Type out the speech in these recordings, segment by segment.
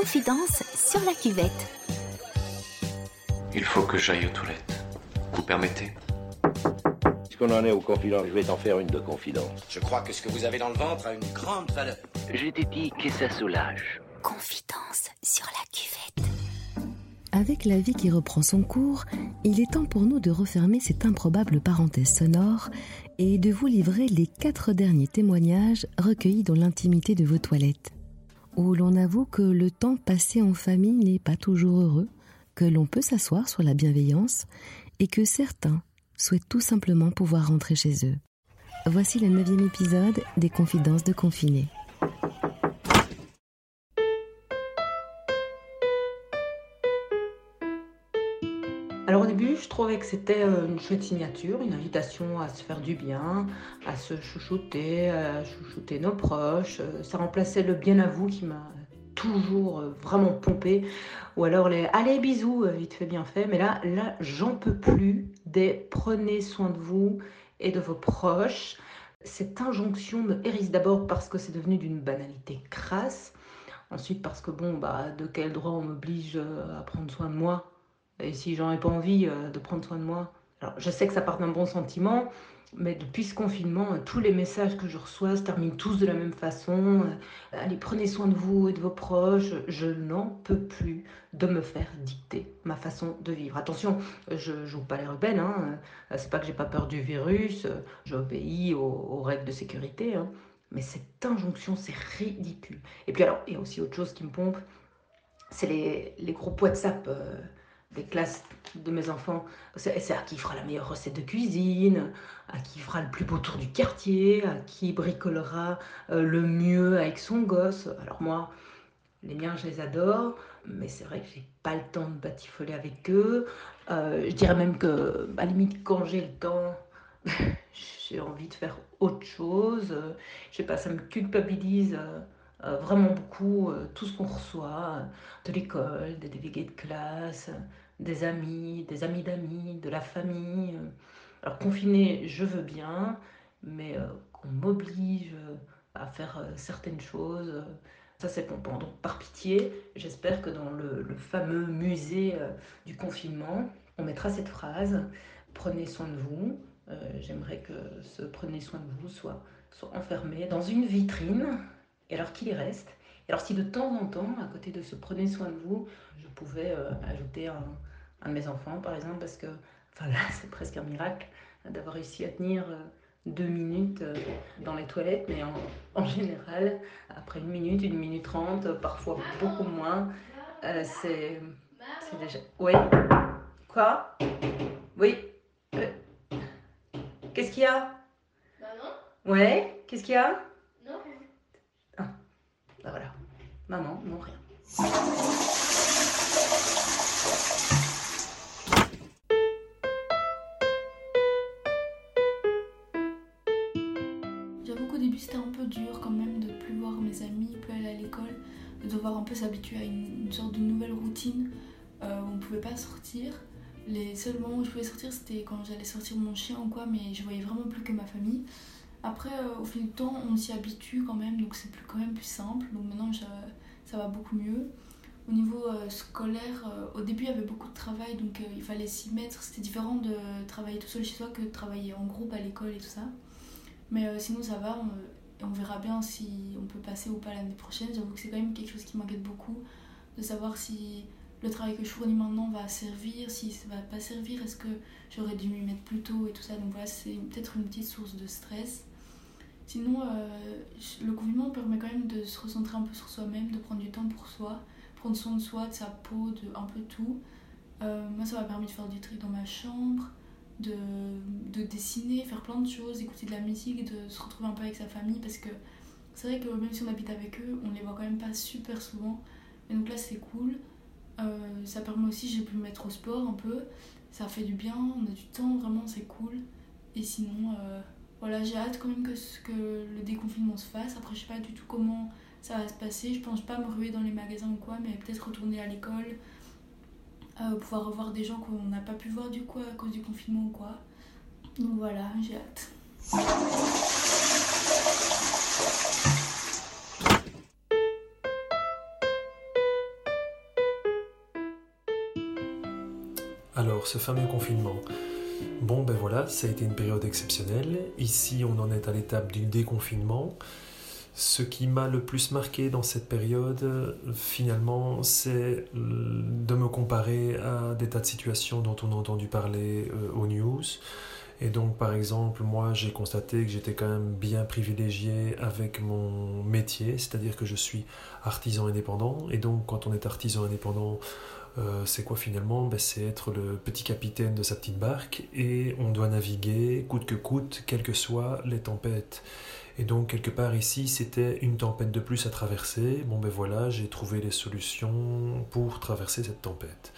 Confidence sur la cuvette. Il faut que j'aille aux toilettes. Vous permettez? Puisqu'on en est aux confidences, je vais t'en faire une de confidence. Je crois que ce que vous avez dans le ventre a une grande valeur. Je t'ai dit que ça soulage. Confidence sur la cuvette. Avec la vie qui reprend son cours, il est temps pour nous de refermer cette improbable parenthèse sonore et de vous livrer les quatre derniers témoignages recueillis dans l'intimité de vos toilettes, où l'on avoue que le temps passé en famille n'est pas toujours heureux, que l'on peut s'asseoir sur la bienveillance et que certains souhaitent tout simplement pouvoir rentrer chez eux. Voici le neuvième épisode des Confidences de confinés. Je trouvais que c'était euh, une chouette signature, une invitation à se faire du bien, à se chouchouter, à chouchouter nos proches. Euh, Ça remplaçait le bien à vous qui m'a toujours euh, vraiment pompé. Ou alors les allez bisous, vite fait bien fait. Mais là, là, j'en peux plus des prenez soin de vous et de vos proches. Cette injonction me hérisse d'abord parce que c'est devenu d'une banalité crasse. Ensuite parce que bon, bah, de quel droit on m'oblige à prendre soin de moi? Et si j'en ai pas envie euh, de prendre soin de moi Alors, je sais que ça part d'un bon sentiment, mais depuis ce confinement, euh, tous les messages que je reçois se terminent tous de la même façon. Euh, Allez, prenez soin de vous et de vos proches. Je n'en peux plus de me faire dicter ma façon de vivre. Attention, je joue pas les rebelles. Hein. C'est pas que j'ai pas peur du virus. J'obéis aux, aux règles de sécurité. hein. Mais cette injonction, c'est ridicule. Et puis alors, il y a aussi autre chose qui me pompe, c'est les, les groupes WhatsApp des classes de mes enfants. C'est à qui fera la meilleure recette de cuisine, à qui fera le plus beau tour du quartier, à qui bricolera euh, le mieux avec son gosse. Alors moi, les miens, je les adore, mais c'est vrai que j'ai pas le temps de batifoler avec eux. Euh, je dirais même que, à la limite, quand j'ai le temps, j'ai envie de faire autre chose. Je sais pas, ça me culpabilise euh, vraiment beaucoup euh, tout ce qu'on reçoit euh, de l'école, des délégués de classe, euh, des amis, des amis d'amis, de la famille. euh. Alors confiné, je veux bien, mais euh, qu'on m'oblige euh, à faire euh, certaines choses, euh, ça c'est pompant. Donc par pitié, j'espère que dans le, fameux musée euh, du confinement, on mettra cette phrase Prenez soin de vous. Euh, J'aimerais que ce prenez soin de vous soit, soit enfermé dans une vitrine, et alors qu'il y reste. Et alors si de temps en temps, à côté de ce prenez soin de vous, je pouvais euh, ajouter un, un de mes enfants par exemple, parce que enfin là c'est presque un miracle d'avoir réussi à tenir euh, deux minutes euh, dans les toilettes, mais en, en général, après une minute, une minute trente, euh, parfois beaucoup moins, euh, c'est c'est déjà... Oui Quoi? Oui. Euh, Qu'est-ce qu'il y a? Maman? Ouais. Qu'est-ce qu'il y a? Voilà. Maman, non, rien. J'avoue qu'au début c'était un peu dur quand même de plus voir mes amis, plus aller à l'école, de devoir un peu s'habituer à une, sorte de nouvelle routine euh, où on pouvait pas sortir. Les seuls moments où je pouvais sortir c'était quand j'allais sortir mon chien ou quoi, mais je voyais vraiment plus que ma famille. Après, euh, au fil du temps, on s'y habitue quand même, donc c'est plus, quand même plus simple. Donc maintenant, ça va beaucoup mieux. Au niveau euh, scolaire, euh, au début, il y avait beaucoup de travail, donc il fallait s'y mettre. C'était différent de travailler tout seul chez soi que de travailler en groupe à l'école et tout ça. Mais sinon, ça va. On, on verra bien si on peut passer ou pas l'année prochaine. J'avoue que c'est quand même quelque chose qui m'inquiète beaucoup de savoir si le travail que je fournis maintenant va servir, si ça va pas servir, est-ce que j'aurais dû m'y mettre plus tôt et tout ça? Donc voilà, c'est peut-être une petite source de stress. Sinon, euh, le confinement permet quand même de se recentrer un peu sur soi-même, de prendre du temps pour soi, prendre soin de soi, de sa peau, de un peu tout. Euh, moi, ça m'a permis de faire du tri dans ma chambre, de, de dessiner, faire plein de choses, écouter de la musique, de se retrouver un peu avec sa famille parce que c'est vrai que même si on habite avec eux, on les voit quand même pas super souvent. Et donc là, c'est cool. Euh, ça permet aussi, j'ai pu me mettre au sport un peu. Ça fait du bien, on a du temps, vraiment, c'est cool. Et sinon, voilà, j'ai hâte quand même que, ce, que le déconfinement se fasse. Après, je sais pas du tout comment ça va se passer. Je pense pas me ruer dans les magasins ou quoi, mais peut-être retourner à l'école, euh, pouvoir revoir des gens qu'on n'a pas pu voir du coup à cause du confinement ou quoi. Donc voilà, j'ai hâte. Alors, ce fameux confinement. Bon, ben voilà, ça a été une période exceptionnelle. Ici, on en est à l'étape du déconfinement. Ce qui m'a le plus marqué dans cette période, finalement, c'est de me comparer à des tas de situations dont on a entendu parler euh, aux news. Et donc, par exemple, moi, j'ai constaté que j'étais quand même bien privilégié avec mon métier, c'est-à-dire que je suis artisan indépendant. Et donc, quand on est artisan indépendant, euh, c'est quoi finalement ben, C'est être le petit capitaine de sa petite barque et on doit naviguer coûte que coûte, quelles que soient les tempêtes. Et donc, quelque part ici, c'était une tempête de plus à traverser. Bon, ben voilà, j'ai trouvé les solutions pour traverser cette tempête.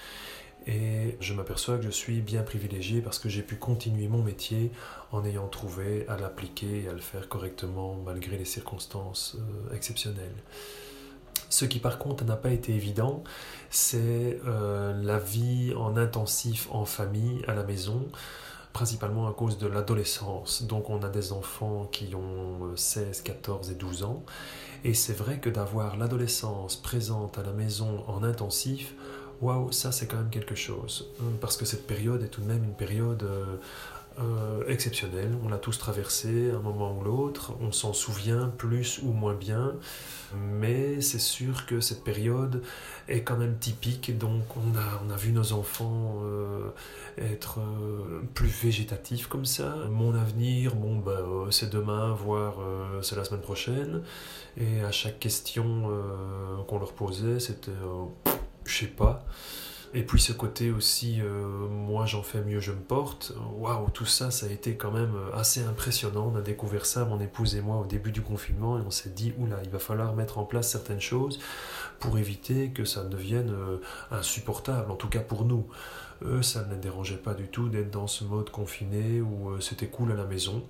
Et je m'aperçois que je suis bien privilégié parce que j'ai pu continuer mon métier en ayant trouvé à l'appliquer et à le faire correctement malgré les circonstances euh, exceptionnelles. Ce qui par contre n'a pas été évident, c'est euh, la vie en intensif en famille à la maison principalement à cause de l'adolescence. Donc on a des enfants qui ont 16, euh, 14 et 12 ans. Et c'est vrai que d'avoir l'adolescence présente à la maison en intensif, waouh, ça c'est quand même quelque chose. Parce que cette période est tout de même une période euh, euh, exceptionnelle. On l'a tous traversé à un moment ou l'autre. On s'en souvient plus ou moins bien. Mais c'est sûr que cette période est quand même typique. Donc on a, vu nos enfants euh, être plus végétatifs comme ça. Mon avenir, bon, bah, c'est demain, voire c'est la semaine prochaine. Et à chaque question qu'on leur posait, c'était je sais pas. Et puis ce côté aussi, euh, moi j'en fais mieux, je me porte. Waouh, tout ça, ça a été quand même euh, assez impressionnant. On a découvert ça, mon épouse et moi, au début du confinement, et on s'est dit, oula, il va falloir mettre en place certaines choses pour éviter que ça devienne euh, insupportable, en tout cas pour nous. Eux, ça ne les dérangeait pas du tout d'être dans ce mode confiné où c'était cool à la maison.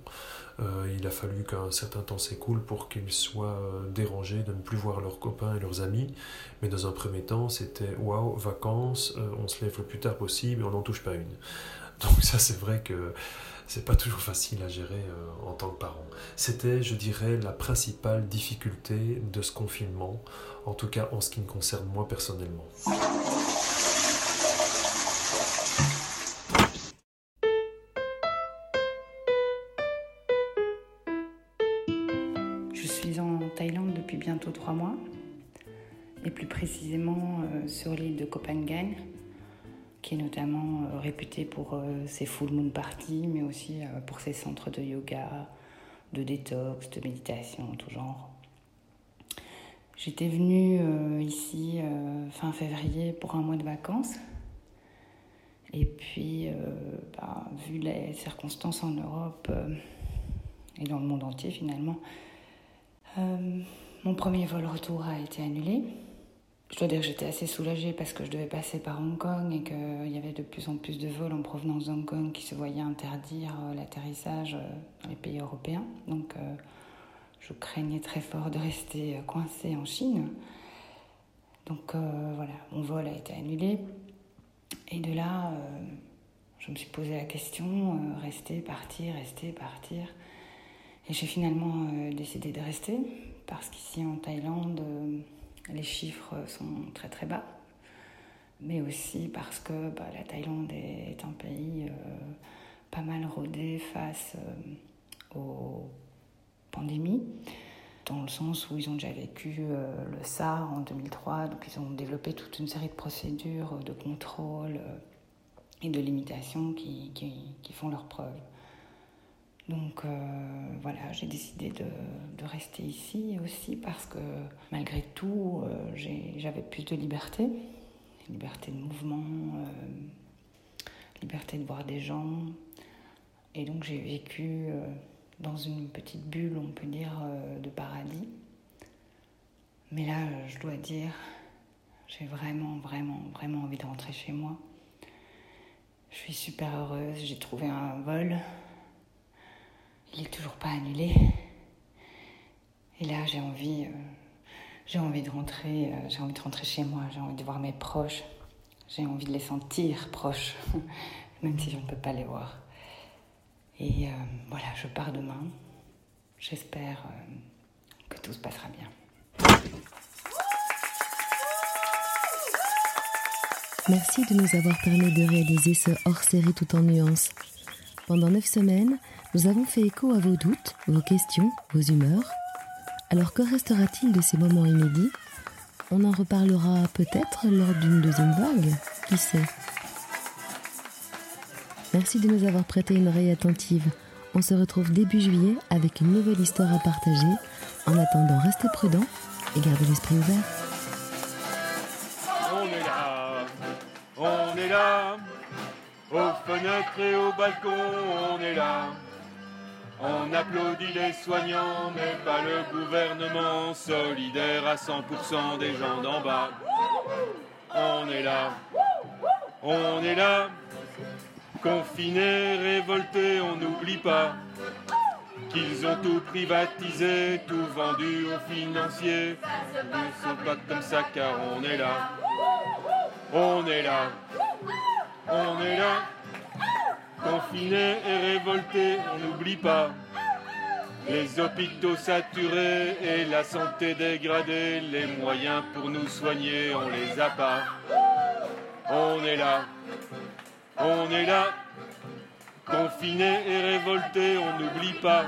Euh, il a fallu qu'un certain temps s'écoule pour qu'ils soient euh, dérangés de ne plus voir leurs copains et leurs amis. Mais dans un premier temps, c'était waouh, vacances, euh, on se lève le plus tard possible et on n'en touche pas une. Donc ça, c'est vrai que c'est pas toujours facile à gérer en tant que parent. C'était, je dirais, la principale difficulté de ce confinement, en tout cas en ce qui me concerne moi personnellement. Trois mois, et plus précisément euh, sur l'île de Copenhague, qui est notamment euh, réputée pour euh, ses full moon parties, mais aussi pour ses centres de yoga, de détox, de méditation, tout genre. J'étais venue ici fin février pour un mois de vacances. Et puis, bah, vu les circonstances en Europe et dans le monde entier finalement, mon premier vol retour a été annulé. Je dois dire que j'étais assez soulagée parce que je devais passer par Hong Kong et qu'il y avait de plus en plus de vols en provenance de Hong Kong qui se voyaient interdire euh, l'atterrissage euh, dans les pays européens. Donc euh, je craignais très fort de rester coincée en Chine. Donc voilà, mon vol a été annulé. Et de là, je me suis posé la question, rester, partir, rester, partir. Et j'ai finalement décidé de rester parce qu'ici en Thaïlande, euh, les chiffres sont très très bas, mais aussi parce que bah, la Thaïlande est un pays euh, pas mal rodé face euh, aux pandémies, dans le sens où ils ont déjà vécu le SARS en 2003, donc ils ont développé toute une série de procédures de contrôle et de limitation qui, qui font leurs preuves. Donc euh, voilà, j'ai décidé de, rester ici aussi parce que malgré tout, euh, j'avais plus de liberté, liberté de mouvement, euh, liberté de voir des gens. Et donc j'ai vécu dans une petite bulle, on peut dire, de paradis. Mais là, je dois dire, j'ai vraiment, vraiment, vraiment envie de rentrer chez moi. Je suis super heureuse, j'ai trouvé un vol il est toujours pas annulé. Et là, j'ai envie, euh, envie de rentrer, euh, j'ai envie de rentrer chez moi, j'ai envie de voir mes proches, j'ai envie de les sentir proches, même si je ne peux pas les voir. Et euh, voilà, je pars demain. J'espère que tout se passera bien. Merci de nous avoir permis de réaliser ce hors-série tout en nuances. Pendant neuf semaines, nous avons fait écho à vos doutes, vos questions, vos humeurs. Alors que restera-t-il de ces moments inédits? On en reparlera peut-être lors d'une deuxième vague, qui sait? Merci de nous avoir prêté une oreille attentive. On se retrouve début juillet avec une nouvelle histoire à partager. En attendant, restez prudents et gardez l'esprit ouvert. Aux fenêtres et au balcon, on est là. On applaudit les soignants, mais pas le gouvernement, solidaire à 100% des gens d'en bas. On est là, on est là, confinés, révoltés, on n'oublie pas qu'ils ont tout privatisé, tout vendu aux financiers. Ils sont pas comme ça car on est là, on est là, on est là. Confinés et révoltés, on n'oublie pas. Les hôpitaux saturés et la santé dégradée, les moyens pour nous soigner, on les a pas. On est là, on est là. Confinés et révoltés, on n'oublie pas.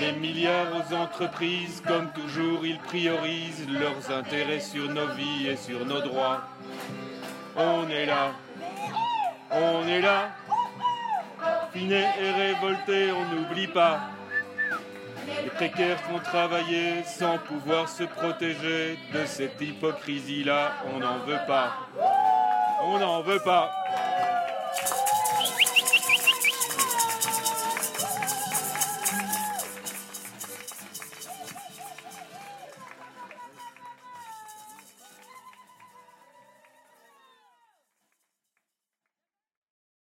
Les milliards aux entreprises, comme toujours, ils priorisent leurs intérêts sur nos vies et sur nos droits. On est là, on est là. Confinés et révoltés, on n'oublie pas. Les précaires font travailler sans pouvoir se protéger de cette hypocrisie-là. On n'en veut pas. On n'en veut pas.